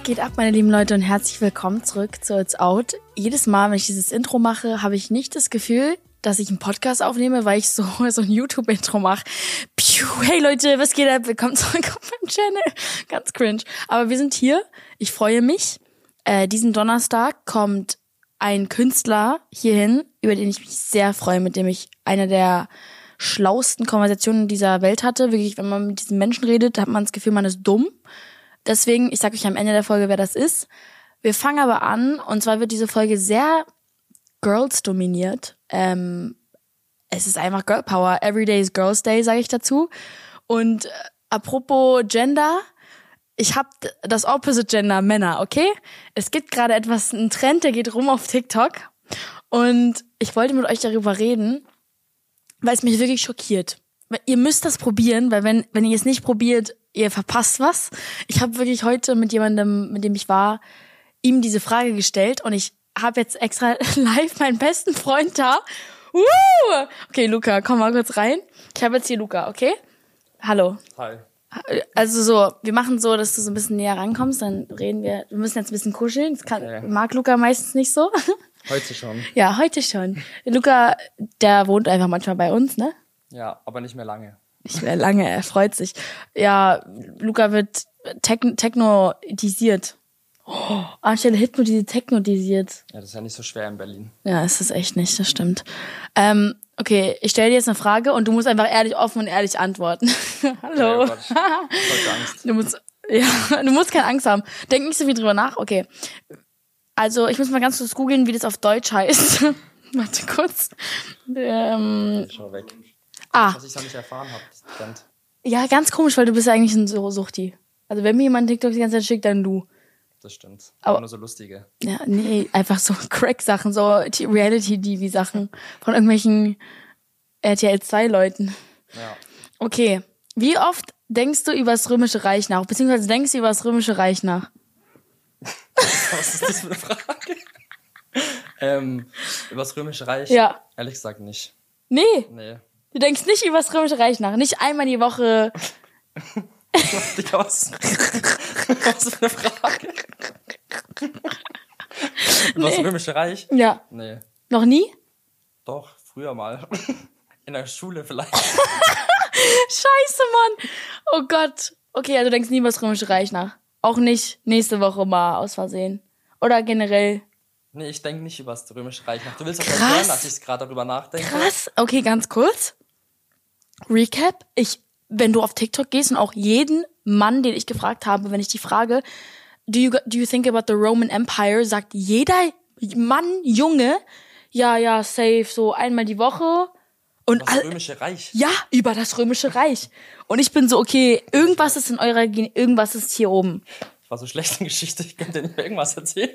Was geht ab, meine lieben Leute, und herzlich willkommen zurück zu It's Out. Jedes Mal, wenn ich dieses Intro mache, habe ich nicht das Gefühl, dass ich einen Podcast aufnehme, weil ich so, so ein YouTube-Intro mache. Hey Leute, was geht ab? Willkommen zurück auf meinem Channel. Ganz cringe. Aber wir sind hier. Ich freue mich. Äh, diesen Donnerstag kommt ein Künstler hierhin, über den ich mich sehr freue, mit dem ich eine der schlausten Konversationen dieser Welt hatte. Wirklich, wenn man mit diesen Menschen redet, hat man das Gefühl, man ist dumm. Deswegen, ich sage euch am Ende der Folge, wer das ist. Wir fangen aber an, und zwar wird diese Folge sehr Girls dominiert. Ähm, es ist einfach Girl Power. Every day is Girls Day, sage ich dazu. Und äh, apropos Gender, ich habe das Opposite Gender Männer, okay? Es gibt gerade etwas, ein Trend, der geht rum auf TikTok. Und ich wollte mit euch darüber reden, weil es mich wirklich schockiert. Ihr müsst das probieren, weil wenn, wenn ihr es nicht probiert, ihr verpasst was. Ich habe wirklich heute mit jemandem, mit dem ich war, ihm diese Frage gestellt und ich habe jetzt extra live meinen besten Freund da. Uh! Okay, Luca, komm mal kurz rein. Ich habe jetzt hier Luca, okay? Hallo. Hi. Also so, wir machen so, dass du so ein bisschen näher rankommst, dann reden wir. Wir müssen jetzt ein bisschen kuscheln. Das kann, Okay. mag Luca meistens nicht so. Heute schon. ja, heute schon. Luca, der wohnt einfach manchmal bei uns, ne? Ja, aber nicht mehr lange. Nicht mehr lange, er freut sich. Ja, Luca wird techn technodisiert. Oh, anstelle hypnotisiert, technodisiert. Ja, das ist ja nicht so schwer in Berlin. Ja, ist es echt nicht, das stimmt. Ähm, okay, ich stelle dir jetzt eine Frage und du musst einfach ehrlich, offen und ehrlich antworten. Hallo. Oh. Ich hab Angst. Du musst, ja, du musst keine Angst haben. Denk nicht so viel drüber nach. Okay. Also, ich muss mal ganz kurz googeln, wie das auf Deutsch heißt. Warte kurz. Ähm, Schau weg. Ah, Was ich noch nicht erfahren habe, ja, ganz komisch, weil du bist ja eigentlich ein Suchti. Also, wenn mir jemand TikTok die ganze Zeit schickt, dann du. Das stimmt. Aber- Aber nur so lustige. Ja, nee, einfach so Crack-Sachen, so Reality-TV-Sachen von irgendwelchen RTL 2-Leuten. Ja. Okay. Wie oft denkst du über das Römische Reich nach? Beziehungsweise denkst du über das Römische Reich nach? Was ist das für eine Frage? ähm, über das Römische Reich? Ja. Ehrlich gesagt nicht. Nee, Nee. Du denkst nicht über das Römische Reich nach. Nicht einmal die Woche. Digga, was? was für eine Frage? über das Römische Reich? Ja. Nee. Noch nie? Doch, früher mal. In der Schule vielleicht. Scheiße, Mann. Oh Gott. Okay, also du denkst nie über das Römische Reich nach. Auch nicht nächste Woche mal aus Versehen. Oder generell. Nee, ich denke nicht über das Römische Reich nach. Du willst Krass. hören, dass ich gerade darüber nachdenke. Krass. Okay, ganz kurz. Recap. Ich, wenn du auf TikTok gehst und auch jeden Mann, den ich gefragt habe, wenn ich die frage, do you, do you think about the Roman Empire, sagt jeder Mann, Junge, ja, ja, safe, so einmal die Woche. Und Das Römische Reich. ja, über das Römische Reich. Und ich bin so, okay, irgendwas ist in eurer, Gen- irgendwas ist hier oben. Ich war so schlecht in Geschichte, ich könnte dir nicht mehr irgendwas erzählen.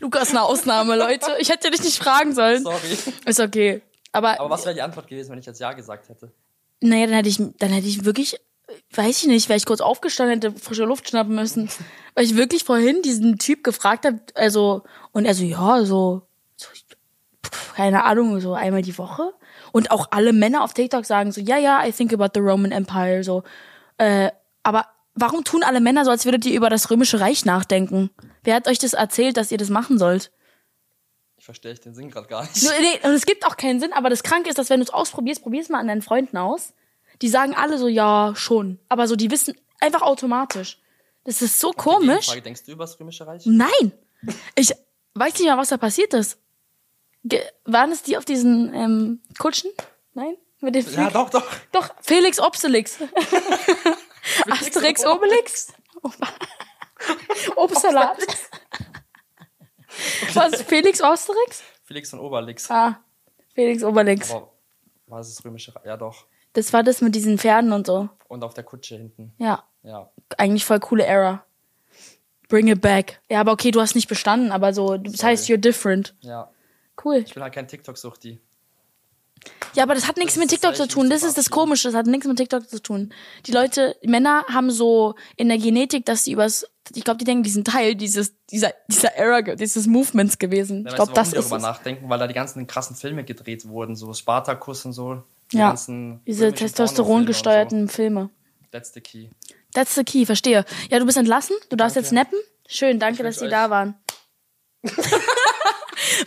Lukas eine Ausnahme, Leute. Ich hätte dich nicht fragen sollen. Sorry. Ist okay. Aber, Aber was wäre die Antwort gewesen, wenn ich jetzt Ja gesagt hätte? naja, dann hätte ich, dann hätte ich wirklich, weiß ich nicht, wäre ich kurz aufgestanden, hätte frische Luft schnappen müssen. Weil ich wirklich vorhin diesen Typ gefragt habe, also, und er so, ja, so, so keine Ahnung, so einmal die Woche. Und auch alle Männer auf TikTok sagen so, ja, ja, I think about the Roman Empire, so. Äh, aber warum tun alle Männer so, als würdet ihr über das Römische Reich nachdenken? Wer hat euch das erzählt, dass ihr das machen sollt? Ich verstehe den Sinn gerade gar nicht. Nee, und es gibt auch keinen Sinn, aber das Kranke ist, dass wenn du es ausprobierst, probier's mal an deinen Freunden aus. Die sagen alle so, ja, schon. Aber so, die wissen einfach automatisch. Das ist so komisch. Frage, denkst du über das Römische Reich? Nein. Ich weiß nicht mal, was da passiert ist. Ge waren es die auf diesen ähm, Kutschen? Nein? Mit den Ja, doch, doch. Doch, Felix Obselix. Asterix Obelix? Obsalat. Was? Felix Asterix? Felix und Oberlix. Ah, Felix Obelix. Aber war es das Römische Reich? Ja, doch. Das war das mit diesen Pferden und so. Und auf der Kutsche hinten. Ja, Ja. eigentlich voll coole Era. Bring it back. Ja, aber okay, du hast nicht bestanden, aber so, das heißt, you're different. Ja. Cool. Ich bin halt kein TikTok-Suchti. Ja, aber das hat nichts mit TikTok zu tun. Das ist das. Komische. Das hat nichts mit TikTok zu tun. Die Leute, die Männer haben so in der Genetik, dass sie übers, ich glaube, die denken, die sind Teil dieses, dieser, dieser Era, dieses Movements gewesen. Ja, ich glaube, das ist darüber es. nachdenken, weil da die ganzen krassen Filme gedreht wurden, so Spartacus und so. Die Ja, Diese testosteron gesteuerten und Filme. So. That's the key. That's the key, verstehe. Ja, du bist entlassen, du darfst jetzt nappen. Schön, danke, dass Sie da waren.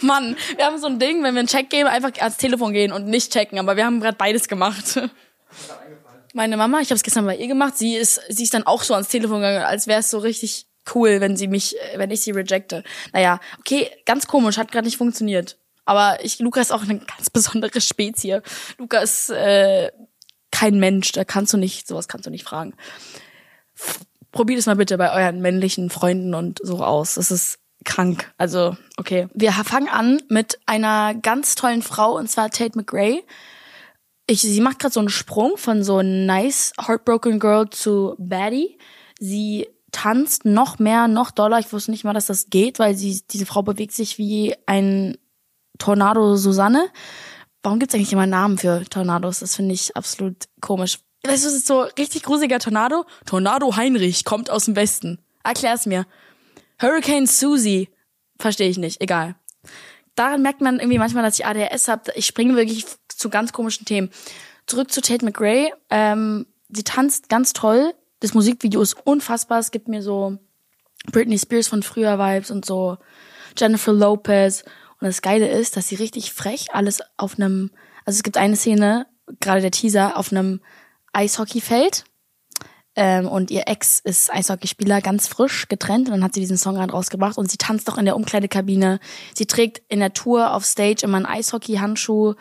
Mann, wir haben so ein Ding, wenn wir einen Check geben, einfach ans Telefon gehen und nicht checken, aber wir haben gerade beides gemacht. Meine Mama, ich habe es gestern bei ihr gemacht, sie ist, sie ist dann auch so ans Telefon gegangen, als wäre es so richtig cool, wenn sie mich, äh, wenn ich sie rejecte. Naja, okay, ganz komisch, hat gerade nicht funktioniert. Aber ich, Luca ist auch eine ganz besondere Spezie. Luca ist äh, kein Mensch, da kannst du nicht, sowas kannst du nicht fragen. Probiert es mal bitte bei euren männlichen Freunden und so aus. Das ist krank. Also, okay. Wir fangen an mit einer ganz tollen Frau, und zwar Tate McRae. Ich, sie macht gerade so einen Sprung von so nice Heartbroken Girl zu Baddie. Sie tanzt noch mehr, noch doller. Ich wusste nicht mal, dass das geht, weil sie, diese Frau bewegt sich wie ein Tornado Susanne. Warum gibt's eigentlich immer Namen für Tornados? Das finde ich absolut komisch. Weißt du, das ist so richtig gruseliger Tornado. Tornado Heinrich kommt aus dem Westen. Erklär's mir. Hurricane Susie. Verstehe ich nicht. Egal. Daran merkt man irgendwie manchmal, dass ich ADHS habe. Ich springe wirklich zu ganz komischen Themen. Zurück zu Tate McRae. Ähm, sie tanzt ganz toll. Das Musikvideo ist unfassbar. Es gibt mir so Britney Spears von früher Vibes und so Jennifer Lopez. Und das Geile ist, dass sie richtig frech alles auf einem, also es gibt eine Szene, gerade der Teaser, auf einem Eishockeyfeld. Ähm, und ihr Ex ist Eishockeyspieler, ganz frisch getrennt. Und dann hat sie diesen Song gerade rausgebracht und sie tanzt doch in der Umkleidekabine. Sie trägt in der Tour auf Stage immer einen Eishockey-Handschuh.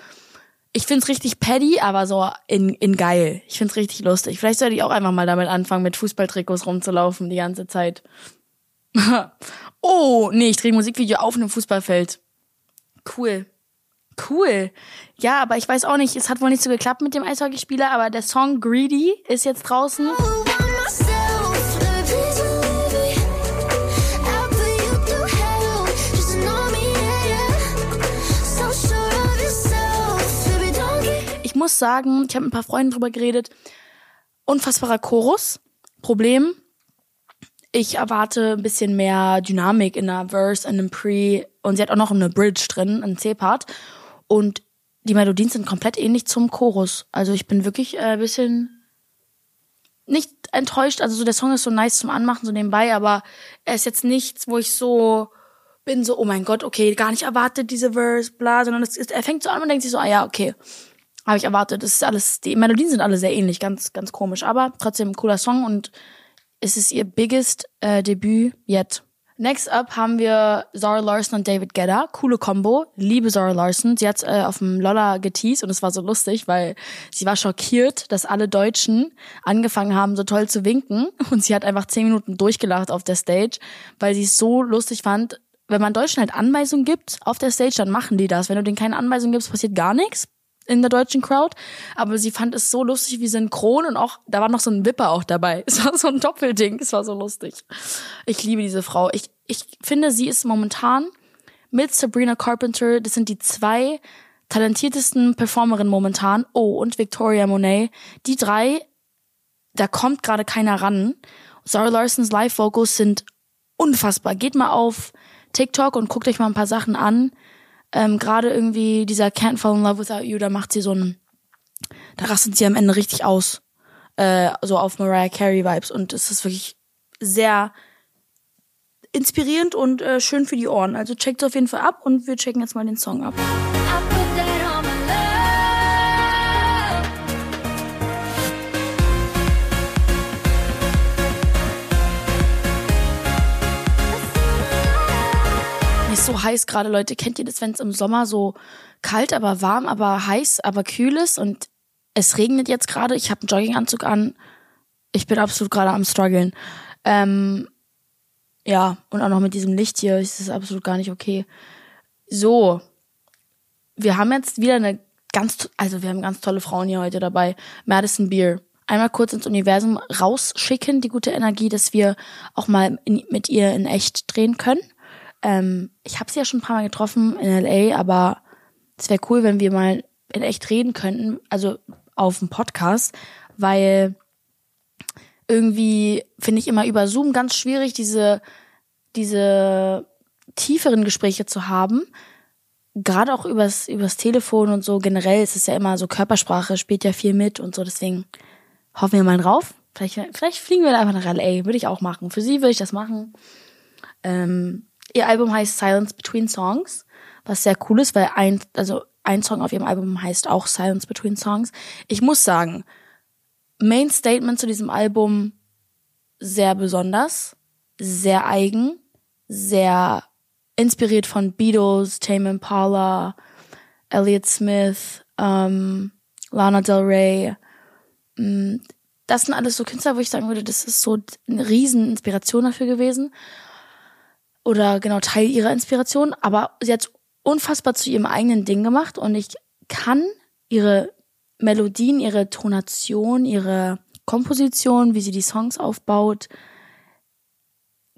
Ich find's richtig paddy, aber so in, in geil. Ich find's richtig lustig. Vielleicht sollte ich auch einfach mal damit anfangen, mit Fußballtrikots rumzulaufen die ganze Zeit. oh, nee, ich drehe ein Musikvideo auf einem Fußballfeld. Cool. Cool. Ja, aber ich weiß auch nicht, es hat wohl nicht so geklappt mit dem Eishockeyspieler, aber der Song Greedy ist jetzt draußen. Ich muss sagen, ich habe mit ein paar Freunden drüber geredet. Unfassbarer Chorus. Problem, ich erwarte ein bisschen mehr Dynamik in einer Verse, in einem Pre und sie hat auch noch eine Bridge drin, einen C-Part und die Melodien sind komplett ähnlich zum Chorus. Also ich bin wirklich äh, ein bisschen nicht enttäuscht. Also so der Song ist so nice zum Anmachen so nebenbei, aber er ist jetzt nichts, wo ich so bin so oh mein Gott, okay, gar nicht erwartet diese Verse, bla, sondern es ist, er fängt so an und denkt sich so ah ja okay, habe ich erwartet. Das ist alles, die Melodien sind alle sehr ähnlich, ganz ganz komisch, aber trotzdem ein cooler Song und es ist ihr biggest äh, Debüt yet. Next up haben wir Zara Larson und David Guetta. Coole Combo. Liebe Zara Larson. Sie hat äh, auf dem Lolla geteased und es war so lustig, weil sie war schockiert, dass alle Deutschen angefangen haben, so toll zu winken. Und sie hat einfach zehn Minuten durchgelacht auf der Stage, weil sie es so lustig fand. Wenn man Deutschen halt Anweisungen gibt auf der Stage, dann machen die das. Wenn du denen keine Anweisungen gibst, passiert gar nichts in der deutschen Crowd, aber sie fand es so lustig wie synchron und auch, da war noch so ein Wipper auch dabei. Es war so ein Doppelding, es war so lustig. Ich liebe diese Frau. Ich, ich finde, sie ist momentan mit Sabrina Carpenter, das sind die zwei talentiertesten Performerinnen momentan. Oh, und Victoria Monet. Die drei, da kommt gerade keiner ran. Zara Larsons Live-Vocals sind unfassbar. Geht mal auf TikTok und guckt euch mal ein paar Sachen an ähm, gerade irgendwie dieser Can't Fall in Love Without You, da macht sie so ein, da rastet sie am Ende richtig aus, äh, so auf Mariah Carey Vibes und es ist wirklich sehr inspirierend und äh, schön für die Ohren. Also checkt auf jeden Fall ab und wir checken jetzt mal den Song ab. Ist so heiß gerade, Leute. Kennt ihr das, wenn es im Sommer so kalt, aber warm, aber heiß, aber kühl ist und es regnet jetzt gerade? Ich habe einen Jogginganzug an. Ich bin absolut gerade am struggeln. Ähm, ja, und auch noch mit diesem Licht hier ist es absolut gar nicht okay. So, wir haben jetzt wieder eine ganz, also wir haben ganz tolle Frauen hier heute dabei. Madison Beer. Einmal kurz ins Universum rausschicken, die gute Energie, dass wir auch mal in, mit ihr in echt drehen können. Ähm, ich habe sie ja schon ein paar Mal getroffen in LA, aber es wäre cool, wenn wir mal in echt reden könnten, also auf dem Podcast, weil irgendwie finde ich immer über Zoom ganz schwierig, diese, diese tieferen Gespräche zu haben. Gerade auch übers, übers Telefon und so generell ist es ja immer so, Körpersprache spielt ja viel mit und so, deswegen hoffen wir mal drauf. Vielleicht, vielleicht fliegen wir einfach nach LA. Würde ich auch machen. Für sie würde ich das machen. Ähm, ihr Album heißt Silence Between Songs, was sehr cool ist, weil ein, also ein Song auf ihrem Album heißt auch Silence Between Songs. Ich muss sagen, Main Statement zu diesem Album sehr besonders, sehr eigen, sehr inspiriert von Beatles, Tame Impala, Elliott Smith, ähm, Lana Del Rey. Mm, das sind alles so Künstler, wo ich sagen würde, das ist so eine riesen Inspiration dafür gewesen. Oder genau Teil ihrer Inspiration. Aber sie hat unfassbar zu ihrem eigenen Ding gemacht und ich kann ihre Melodien, ihre Tonation, ihre Komposition, wie sie die Songs aufbaut,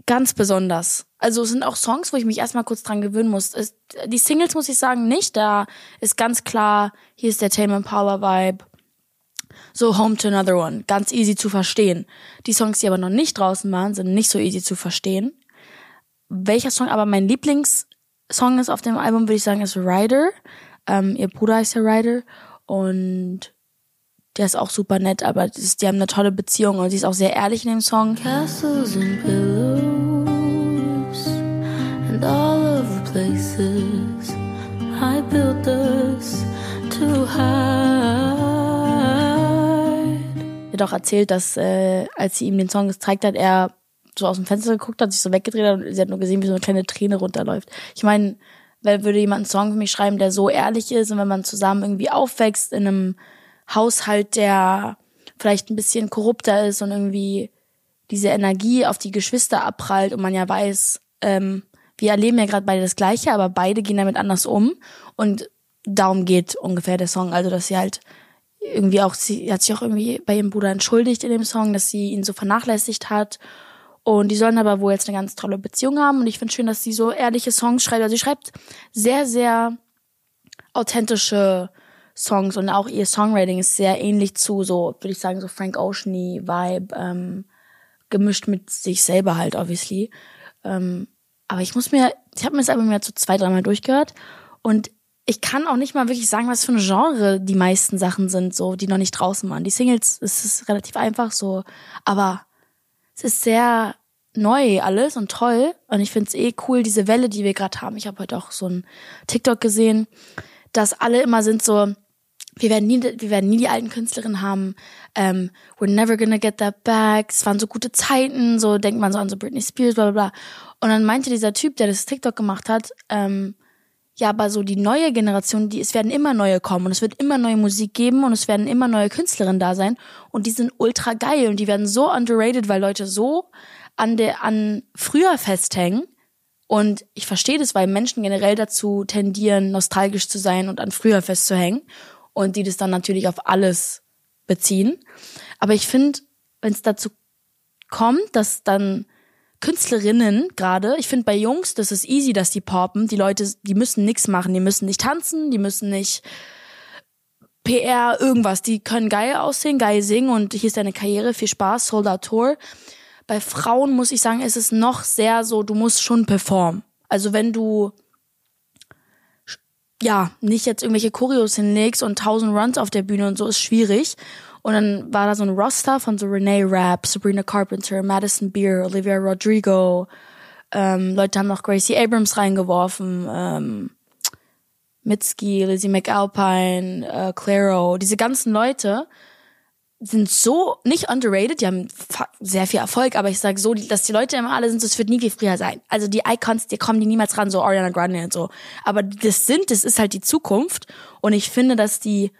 ganz besonders. Also es sind auch Songs, wo ich mich erstmal kurz dran gewöhnen muss. Es, die Singles muss ich sagen nicht, da ist ganz klar, hier ist der Tame Impala Vibe. So Home to Another One, ganz easy zu verstehen. Die Songs, die aber noch nicht draußen waren, sind nicht so easy zu verstehen. Welcher Song aber mein Lieblingssong ist auf dem Album, würde ich sagen, ist Rider. Ähm, ihr Bruder heißt ja Rider und der ist auch super nett, aber ist, die haben eine tolle Beziehung und sie ist auch sehr ehrlich in dem Song. Castles and pillows and all of the places I built us to hide. Er hat auch erzählt, dass äh, als sie ihm den Song gezeigt hat, er so aus dem Fenster geguckt hat, sich so weggedreht hat und sie hat nur gesehen, wie so eine kleine Träne runterläuft. Ich meine, wer würde jemand einen Song für mich schreiben, der so ehrlich ist und wenn man zusammen irgendwie aufwächst in einem Haushalt, der vielleicht ein bisschen korrupter ist und irgendwie diese Energie auf die Geschwister abprallt und man ja weiß, ähm, wir erleben ja gerade beide das Gleiche, aber beide gehen damit anders um und darum geht ungefähr der Song. Also dass sie halt irgendwie auch, sie hat sich auch irgendwie bei ihrem Bruder entschuldigt in dem Song, dass sie ihn so vernachlässigt hat. Und die sollen aber wohl jetzt eine ganz tolle Beziehung haben. Und ich finde schön, dass sie so ehrliche Songs schreibt. Also sie schreibt sehr, sehr authentische Songs und auch ihr Songwriting ist sehr ähnlich zu so, würde ich sagen, so Frank Oceany Vibe, ähm, gemischt mit sich selber halt, obviously. Ähm, aber ich muss mir, ich habe mir das Album ja zu zwei, dreimal durchgehört und ich kann auch nicht mal wirklich sagen, was für ein Genre die meisten Sachen sind, so, die noch nicht draußen waren. Die Singles, es ist relativ einfach so, aber es ist sehr neu alles und toll und ich find's eh cool, diese Welle, die wir gerade haben. Ich habe heute auch so ein TikTok gesehen, dass alle immer sind so, wir werden nie, wir werden nie die alten Künstlerinnen haben. Ähm, we're never gonna get that back. Es waren so gute Zeiten, so denkt man so an so Britney Spears, bla bla bla. Und dann meinte dieser Typ, der das TikTok gemacht hat, ähm, ja, aber so die neue Generation, die, es werden immer neue kommen und es wird immer neue Musik geben und es werden immer neue Künstlerinnen da sein und die sind ultra geil und die werden so underrated, weil Leute so an der, an früher festhängen. Und ich verstehe das, weil Menschen generell dazu tendieren, nostalgisch zu sein und an früher festzuhängen und die das dann natürlich auf alles beziehen. Aber ich finde, wenn es dazu kommt, dass dann Künstlerinnen gerade, ich finde bei Jungs, das ist easy, dass die poppen. Die Leute, die müssen nichts machen, die müssen nicht tanzen, die müssen nicht PR, irgendwas. Die können geil aussehen, geil singen und hier ist deine Karriere, viel Spaß, Sold Tour. Bei Frauen muss ich sagen, ist es noch sehr so, du musst schon performen. Also wenn du ja, nicht jetzt irgendwelche Choreos hinlegst und tausend Runs auf der Bühne und so ist schwierig. Und dann war da so ein Roster von so Renee Rapp, Sabrina Carpenter, Madison Beer, Olivia Rodrigo. Ähm, Leute haben noch Gracie Abrams reingeworfen, ähm, Mitski, Lizzie McAlpine, äh, Claro, diese ganzen Leute sind so nicht underrated, die haben sehr viel Erfolg, aber ich sage so, dass die Leute immer alle sind, so, es wird nie wie früher sein. Also die Icons, die kommen die niemals ran, so Ariana Grande und so. Aber das sind, das ist halt die Zukunft und ich finde, dass die,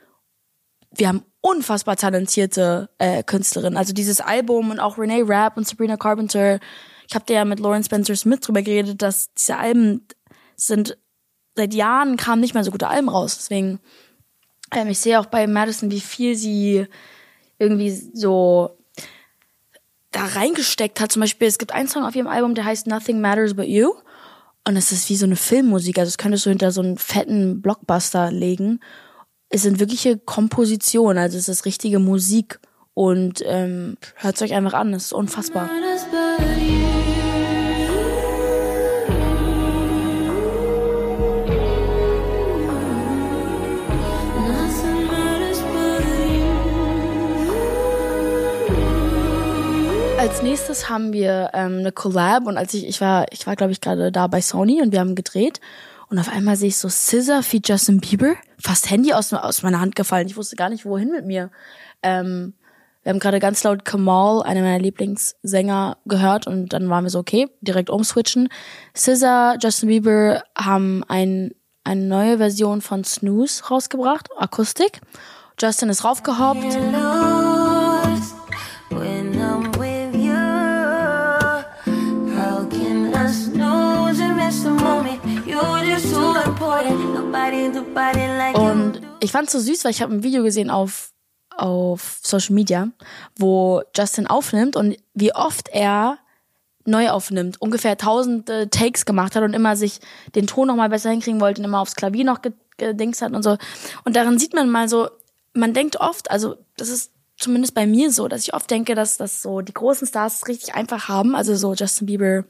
wir haben unfassbar talentierte äh, Künstlerinnen. Also dieses Album und auch Renee Rapp und Sabrina Carpenter. Ich habe ja mit Lauren Spencer Smith drüber geredet, dass diese Alben sind seit Jahren kamen nicht mehr so gute Alben raus. Deswegen ähm, ich sehe auch bei Madison, wie viel sie irgendwie so da reingesteckt hat. Zum Beispiel, es gibt einen Song auf ihrem Album, der heißt Nothing Matters But You. Und es ist wie so eine Filmmusik. Also das könntest du hinter so einen fetten Blockbuster legen. Es sind wirkliche Kompositionen, also es ist richtige Musik. Und ähm, hört euch einfach an, es ist unfassbar. Als nächstes haben wir ähm, eine Collab und als ich, ich war, ich war glaube ich gerade da bei Sony und wir haben gedreht und auf einmal sehe ich so Scissor feat Justin Bieber, fast Handy aus, aus meiner Hand gefallen. Ich wusste gar nicht, wohin mit mir. Ähm, wir haben gerade ganz laut Kamal, einer meiner Lieblingssänger, gehört und dann waren wir so, okay, direkt umswitchen. Scissor, Justin Bieber haben ein, eine neue Version von Snooze rausgebracht, Akustik. Justin ist raufgehoppt. Und ich fand's so süß, weil ich habe ein Video gesehen auf auf Social Media, wo Justin aufnimmt und wie oft er neu aufnimmt, ungefähr tausende Takes gemacht hat und immer sich den Ton noch mal besser hinkriegen wollte und immer aufs Klavier noch gedingst hat und so. Und darin sieht man mal so, man denkt oft, also das ist zumindest bei mir so, dass ich oft denke, dass das so die großen Stars richtig einfach haben, also so Justin Bieber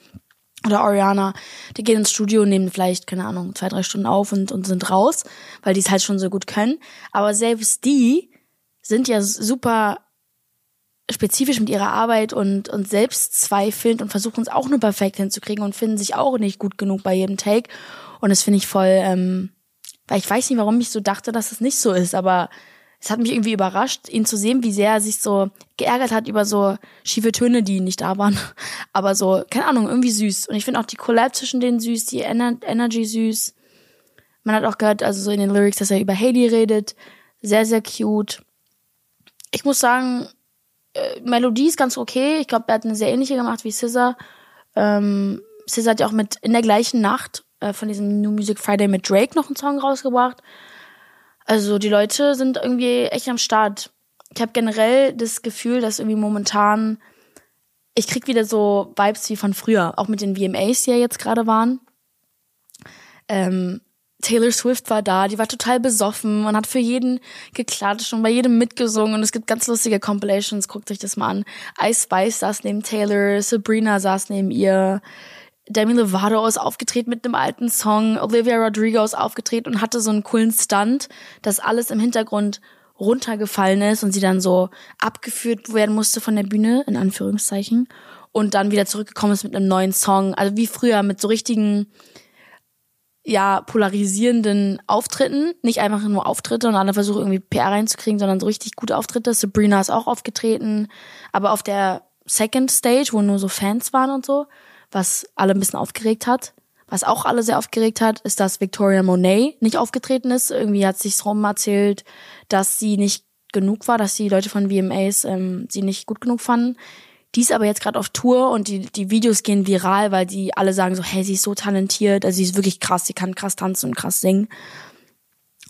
oder Ariana, die gehen ins Studio nehmen vielleicht, keine Ahnung, zwei, drei Stunden auf und, und sind raus, weil die es halt schon so gut können. Aber selbst die sind ja super spezifisch mit ihrer Arbeit und, und selbstzweifelnd und versuchen es auch nur perfekt hinzukriegen und finden sich auch nicht gut genug bei jedem Take. Und das finde ich voll, ähm, weil ich weiß nicht, warum ich so dachte, dass es nicht so ist, aber es hat mich irgendwie überrascht, ihn zu sehen, wie sehr er sich so geärgert hat über so schiefe Töne, die nicht da waren. Aber so, keine Ahnung, irgendwie süß. Und ich finde auch die Collab zwischen denen süß, die Ener Energy süß. Man hat auch gehört, also so in den Lyrics, dass er über Heidi redet. Sehr, sehr cute ich muss sagen, äh, Melodie ist ganz okay. Ich glaube, er hat eine sehr ähnliche gemacht wie Scissor. Ähm, Scissor hat ja auch mit in der gleichen Nacht äh, von diesem New Music Friday mit Drake noch einen Song rausgebracht. Also die Leute sind irgendwie echt am Start. Ich habe generell das Gefühl, dass irgendwie momentan ich krieg wieder so Vibes wie von früher, auch mit den VMAs, die ja jetzt gerade waren. Ähm, Taylor Swift war da, die war total besoffen und hat für jeden geklatscht und bei jedem mitgesungen und es gibt ganz lustige Compilations, guckt euch das mal an. Ice Spice saß neben Taylor, Sabrina saß neben ihr, Demi Lovato ist aufgetreten mit einem alten Song, Olivia Rodrigo ist aufgetreten und hatte so einen coolen Stunt, dass alles im Hintergrund runtergefallen ist und sie dann so abgeführt werden musste von der Bühne, in Anführungszeichen, und dann wieder zurückgekommen ist mit einem neuen Song. Also wie früher mit so richtigen ja polarisierenden Auftritten, nicht einfach nur Auftritte und alle versuchen irgendwie PR reinzukriegen, sondern so richtig gute Auftritte. Sabrina ist auch aufgetreten, aber auf der Second Stage, wo nur so Fans waren und so, was alle ein bisschen aufgeregt hat. Was auch alle sehr aufgeregt hat, ist, dass Victoria Monet nicht aufgetreten ist. Irgendwie hat sich's rum erzählt, dass sie nicht genug war, dass die Leute von VMAs ähm, sie nicht gut genug fanden. Die ist aber jetzt gerade auf Tour und die, die Videos gehen viral, weil die alle sagen so, hey, sie ist so talentiert, also sie ist wirklich krass, sie kann krass tanzen und krass singen.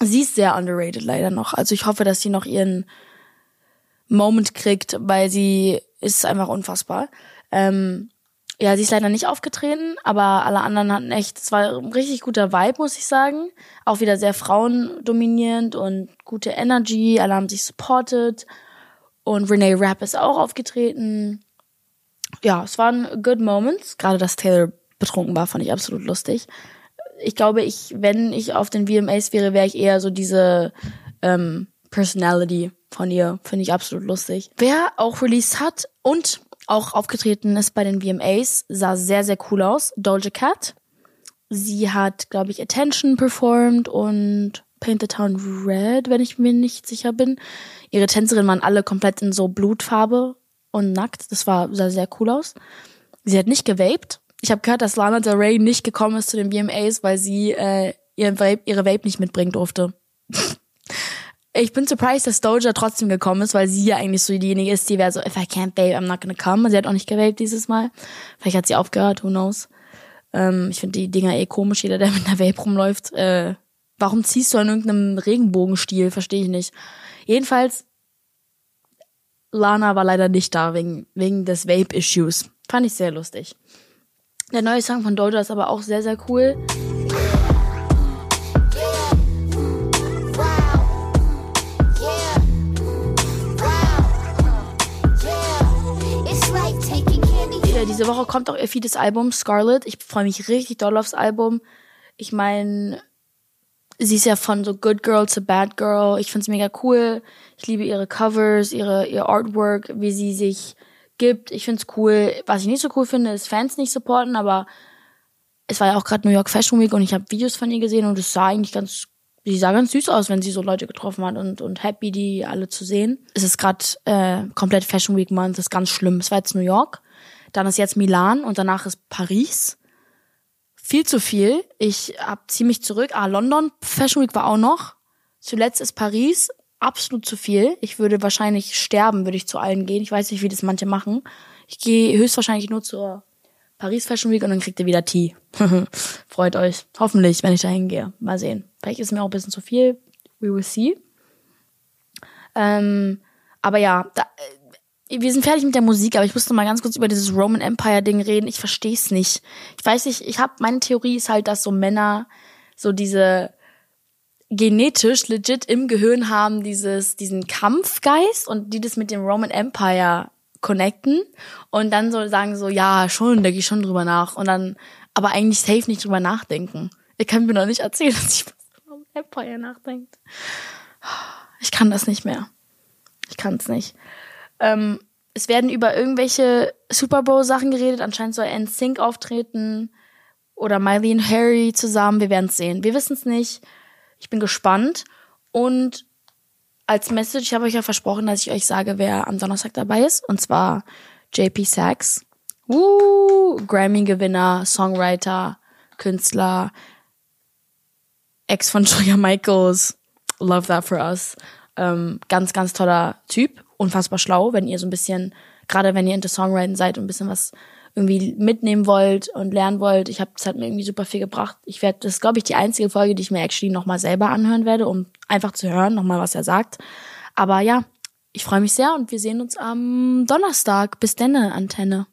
Sie ist sehr underrated leider noch. Also ich hoffe, dass sie noch ihren Moment kriegt, weil sie ist einfach unfassbar. Ähm, ja, sie ist leider nicht aufgetreten, aber alle anderen hatten echt, es war ein richtig guter Vibe, muss ich sagen. Auch wieder sehr frauendominierend und gute Energy, alle haben sich supported. Und Renee Rapp ist auch aufgetreten ja, es waren good moments. Gerade dass Taylor betrunken war, fand ich absolut lustig. Ich glaube, ich, wenn ich auf den VMAs wäre, wäre ich eher so diese ähm, Personality von ihr. Finde ich absolut lustig. Wer auch released hat und auch aufgetreten ist bei den VMAs, sah sehr, sehr cool aus. Doja Cat. Sie hat, glaube ich, Attention performed und Paint the Town Red, wenn ich mir nicht sicher bin. Ihre Tänzerinnen waren alle komplett in so Blutfarbe und nackt. Das war, sah sehr cool aus. Sie hat nicht gewaped. Ich habe gehört, dass Lana Del Rey nicht gekommen ist zu den VMAs, weil sie äh, ihren Vape, ihre Vape nicht mitbringen durfte. ich bin surprised, dass Doja trotzdem gekommen ist, weil sie ja eigentlich so diejenige ist, die wäre so, if I can't vape, I'm not gonna come. Sie hat auch nicht gewaped dieses Mal. Vielleicht hat sie aufgehört, who knows. Ähm, ich finde die Dinger eh komisch, jeder, der mit einer Vape rumläuft. Äh, warum ziehst du an irgendeinem Regenbogenstiel? Verstehe ich nicht. Jedenfalls Lana war leider nicht da wegen, wegen des Vape-Issues. Fand ich sehr lustig. Der neue Song von Doja ist aber auch sehr, sehr cool. Diese Woche kommt auch ihr viertes Album, Scarlet. Ich freue mich richtig doll aufs Album. Ich meine, sie ist ja von so Good Girl zu Bad Girl. Ich find's mega cool. Ich liebe ihre Covers, ihre ihr Artwork, wie sie sich gibt. Ich find's cool. Was ich nicht so cool finde, ist Fans nicht supporten, aber es war ja auch gerade New York Fashion Week und ich habe Videos von ihr gesehen und es sah eigentlich ganz, sie sah ganz süß aus, wenn sie so Leute getroffen hat und, und happy, die alle zu sehen. Es ist gerade äh, komplett Fashion Week Month, das ist ganz schlimm. Es war jetzt New York, dann ist jetzt Milan und danach ist Paris. Viel zu viel. Ich hab ziemlich zurück. Ah, London Fashion Week war auch noch. Zuletzt ist Paris absolut zu viel. Ich würde wahrscheinlich sterben, würde ich zu allen gehen. Ich weiß nicht, wie das manche machen. Ich gehe höchstwahrscheinlich nur zur Paris Fashion Week und dann kriegt ihr wieder Tee. Freut euch. Hoffentlich, wenn ich da hingehe. Mal sehen. Vielleicht ist mir auch ein bisschen zu viel. We will see. Ähm, aber ja, da, wir sind fertig mit der Musik, aber ich musste mal ganz kurz über dieses Roman Empire Ding reden. Ich verstehe es nicht. Ich weiß nicht, ich habe meine Theorie ist halt, dass so Männer so diese genetisch legit im Gehirn haben dieses diesen Kampfgeist und die das mit dem Roman Empire connecten und dann so sagen so, ja, schon, da gehe ich schon drüber nach und dann aber eigentlich safe nicht drüber nachdenken. Ihr könnt mir noch nicht erzählen, dass ich über Empire nachdenkt. Ich kann das nicht mehr. Ich kann es nicht. Ähm, es werden über irgendwelche Super Bowl Sachen geredet. Anscheinend soll NSYNC auftreten oder Miley und Harry zusammen. Wir werden es sehen. Wir wissen es nicht. Ich bin gespannt und als Message, ich habe euch ja versprochen, dass ich euch sage, wer am Donnerstag dabei ist. Und zwar JP Sachs. Uh, Grammy-Gewinner, Songwriter, Künstler, Ex von Julia Michaels. Love that for us. Ähm, ganz, ganz toller Typ. Unfassbar schlau, wenn ihr so ein bisschen, gerade wenn ihr into Songwriting seid und ein bisschen was irgendwie mitnehmen wollt und lernen wollt. Ich habe, es hat mir irgendwie super viel gebracht. Ich werde, das ist, glaube ich, die einzige Folge, die ich mir actually nochmal selber anhören werde, um einfach zu hören, nochmal, was er sagt. Aber ja, ich freue mich sehr und wir sehen uns am Donnerstag. Bis denne, Antenne.